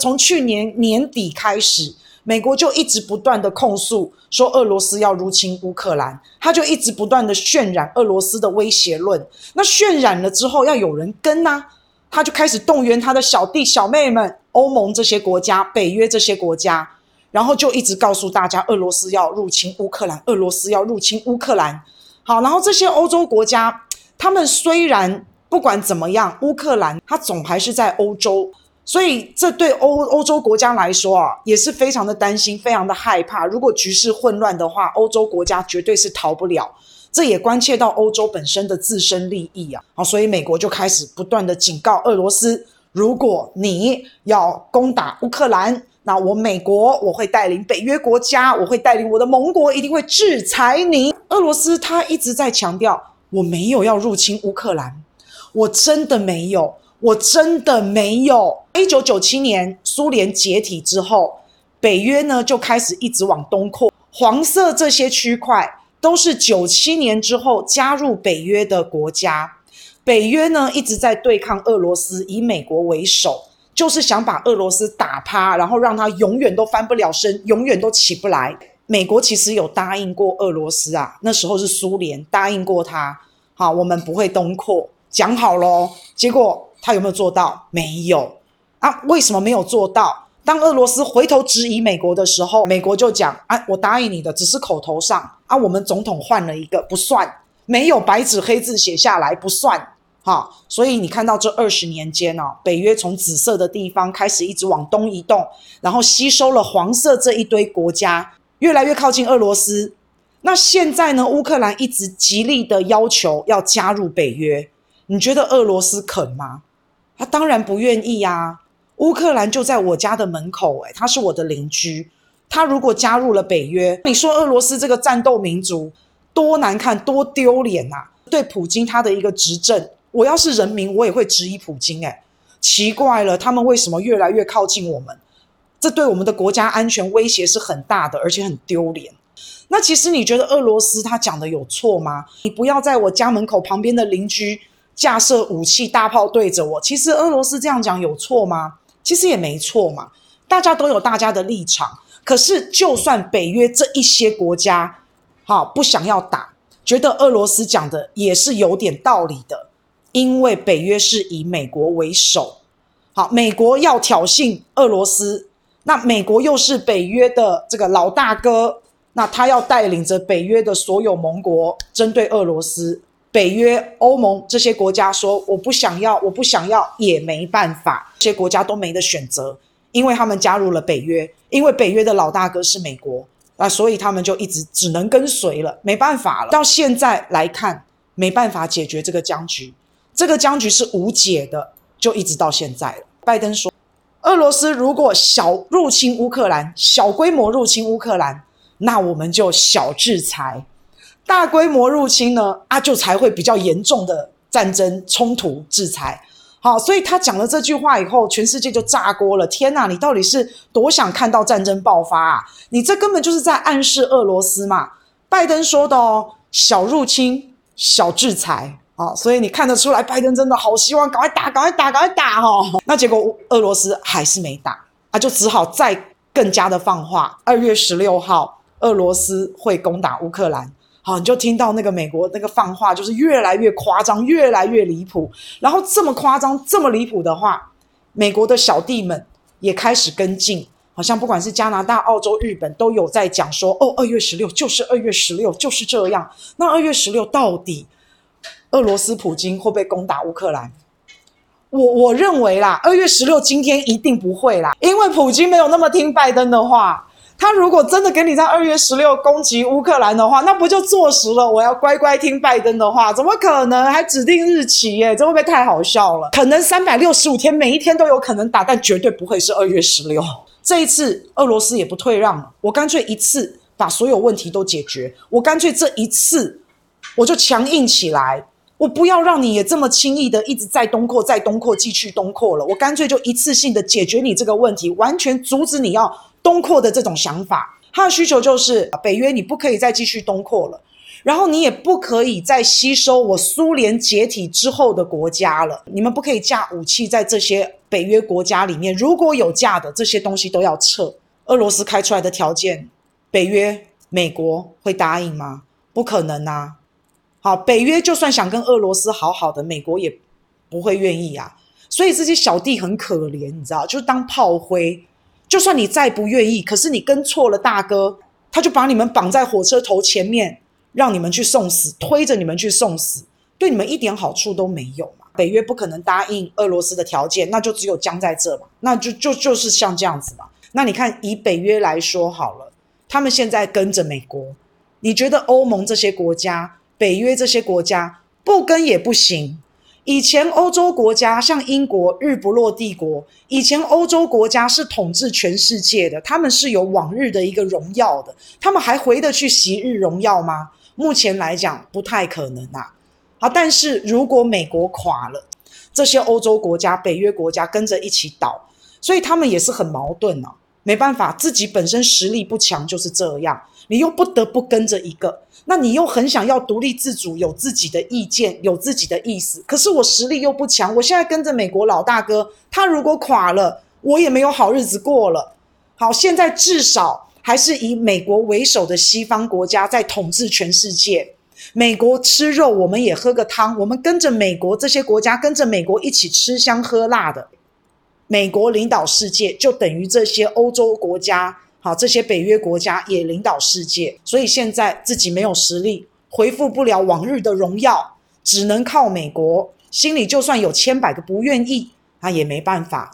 从去年年底开始，美国就一直不断的控诉说俄罗斯要入侵乌克兰，他就一直不断的渲染俄罗斯的威胁论。那渲染了之后，要有人跟呐、啊，他就开始动员他的小弟小妹们，欧盟这些国家、北约这些国家，然后就一直告诉大家，俄罗斯要入侵乌克兰，俄罗斯要入侵乌克兰。好，然后这些欧洲国家，他们虽然不管怎么样，乌克兰它总还是在欧洲。所以，这对欧欧洲国家来说啊，也是非常的担心，非常的害怕。如果局势混乱的话，欧洲国家绝对是逃不了。这也关切到欧洲本身的自身利益啊。好，所以美国就开始不断的警告俄罗斯：如果你要攻打乌克兰，那我美国我会带领北约国家，我会带领我的盟国，一定会制裁你。俄罗斯他一直在强调，我没有要入侵乌克兰，我真的没有。我真的没有。一九九七年苏联解体之后，北约呢就开始一直往东扩。黄色这些区块都是九七年之后加入北约的国家。北约呢一直在对抗俄罗斯，以美国为首，就是想把俄罗斯打趴，然后让他永远都翻不了身，永远都起不来。美国其实有答应过俄罗斯啊，那时候是苏联答应过他，好，我们不会东扩，讲好咯，结果。他有没有做到？没有啊？为什么没有做到？当俄罗斯回头质疑美国的时候，美国就讲：“啊，我答应你的，只是口头上啊。我们总统换了一个，不算，没有白纸黑字写下来，不算。哈，所以你看到这二十年间哦，北约从紫色的地方开始一直往东移动，然后吸收了黄色这一堆国家，越来越靠近俄罗斯。那现在呢？乌克兰一直极力的要求要加入北约，你觉得俄罗斯肯吗？他当然不愿意啊！乌克兰就在我家的门口，诶，他是我的邻居。他如果加入了北约，你说俄罗斯这个战斗民族多难看、多丢脸呐！对普京他的一个执政，我要是人民，我也会质疑普京。诶，奇怪了，他们为什么越来越靠近我们？这对我们的国家安全威胁是很大的，而且很丢脸。那其实你觉得俄罗斯他讲的有错吗？你不要在我家门口旁边的邻居。架设武器大炮对着我，其实俄罗斯这样讲有错吗？其实也没错嘛，大家都有大家的立场。可是，就算北约这一些国家，好不想要打，觉得俄罗斯讲的也是有点道理的，因为北约是以美国为首，好，美国要挑衅俄罗斯，那美国又是北约的这个老大哥，那他要带领着北约的所有盟国针对俄罗斯。北约、欧盟这些国家说：“我不想要，我不想要，也没办法。这些国家都没得选择，因为他们加入了北约，因为北约的老大哥是美国，那所以他们就一直只能跟随了，没办法了。到现在来看，没办法解决这个僵局，这个僵局是无解的，就一直到现在了。拜登说，俄罗斯如果小入侵乌克兰，小规模入侵乌克兰，那我们就小制裁。”大规模入侵呢，啊，就才会比较严重的战争冲突制裁。好，所以他讲了这句话以后，全世界就炸锅了。天哪，你到底是多想看到战争爆发啊？你这根本就是在暗示俄罗斯嘛。拜登说的哦，小入侵，小制裁。好，所以你看得出来，拜登真的好希望赶快打，赶快打，赶快打哦。那结果俄罗斯还是没打，啊，就只好再更加的放话。二月十六号，俄罗斯会攻打乌克兰。好，你就听到那个美国那个放话，就是越来越夸张，越来越离谱。然后这么夸张、这么离谱的话，美国的小弟们也开始跟进，好像不管是加拿大、澳洲、日本都有在讲说，哦，二月十六就是二月十六，就是这样。那二月十六到底俄罗斯普京会不会攻打乌克兰？我我认为啦，二月十六今天一定不会啦，因为普京没有那么听拜登的话。他如果真的给你在二月十六攻击乌克兰的话，那不就坐实了我要乖乖听拜登的话？怎么可能还指定日期耶？这会不会太好笑了？可能三百六十五天每一天都有可能打，但绝对不会是二月十六。这一次俄罗斯也不退让了，我干脆一次把所有问题都解决。我干脆这一次我就强硬起来，我不要让你也这么轻易的一直在东扩、在东扩、继续东扩了。我干脆就一次性的解决你这个问题，完全阻止你要。东扩的这种想法，他的需求就是北约你不可以再继续东扩了。然后你也不可以再吸收我苏联解体之后的国家了。你们不可以架武器在这些北约国家里面，如果有架的，这些东西都要撤。俄罗斯开出来的条件，北约、美国会答应吗？不可能啊！好，北约就算想跟俄罗斯好好的，美国也不会愿意啊。所以这些小弟很可怜，你知道，就是当炮灰。就算你再不愿意，可是你跟错了大哥，他就把你们绑在火车头前面，让你们去送死，推着你们去送死，对你们一点好处都没有嘛。北约不可能答应俄罗斯的条件，那就只有僵在这嘛。那就就就是像这样子嘛。那你看，以北约来说好了，他们现在跟着美国，你觉得欧盟这些国家、北约这些国家不跟也不行。以前欧洲国家像英国，日不落帝国。以前欧洲国家是统治全世界的，他们是有往日的一个荣耀的，他们还回得去昔日荣耀吗？目前来讲不太可能啊。好，但是如果美国垮了，这些欧洲国家、北约国家跟着一起倒，所以他们也是很矛盾啊。没办法，自己本身实力不强，就是这样。你又不得不跟着一个，那你又很想要独立自主，有自己的意见，有自己的意思。可是我实力又不强，我现在跟着美国老大哥，他如果垮了，我也没有好日子过了。好，现在至少还是以美国为首的西方国家在统治全世界。美国吃肉，我们也喝个汤，我们跟着美国这些国家，跟着美国一起吃香喝辣的。美国领导世界，就等于这些欧洲国家，好，这些北约国家也领导世界。所以现在自己没有实力，恢复不了往日的荣耀，只能靠美国。心里就算有千百个不愿意，他也没办法，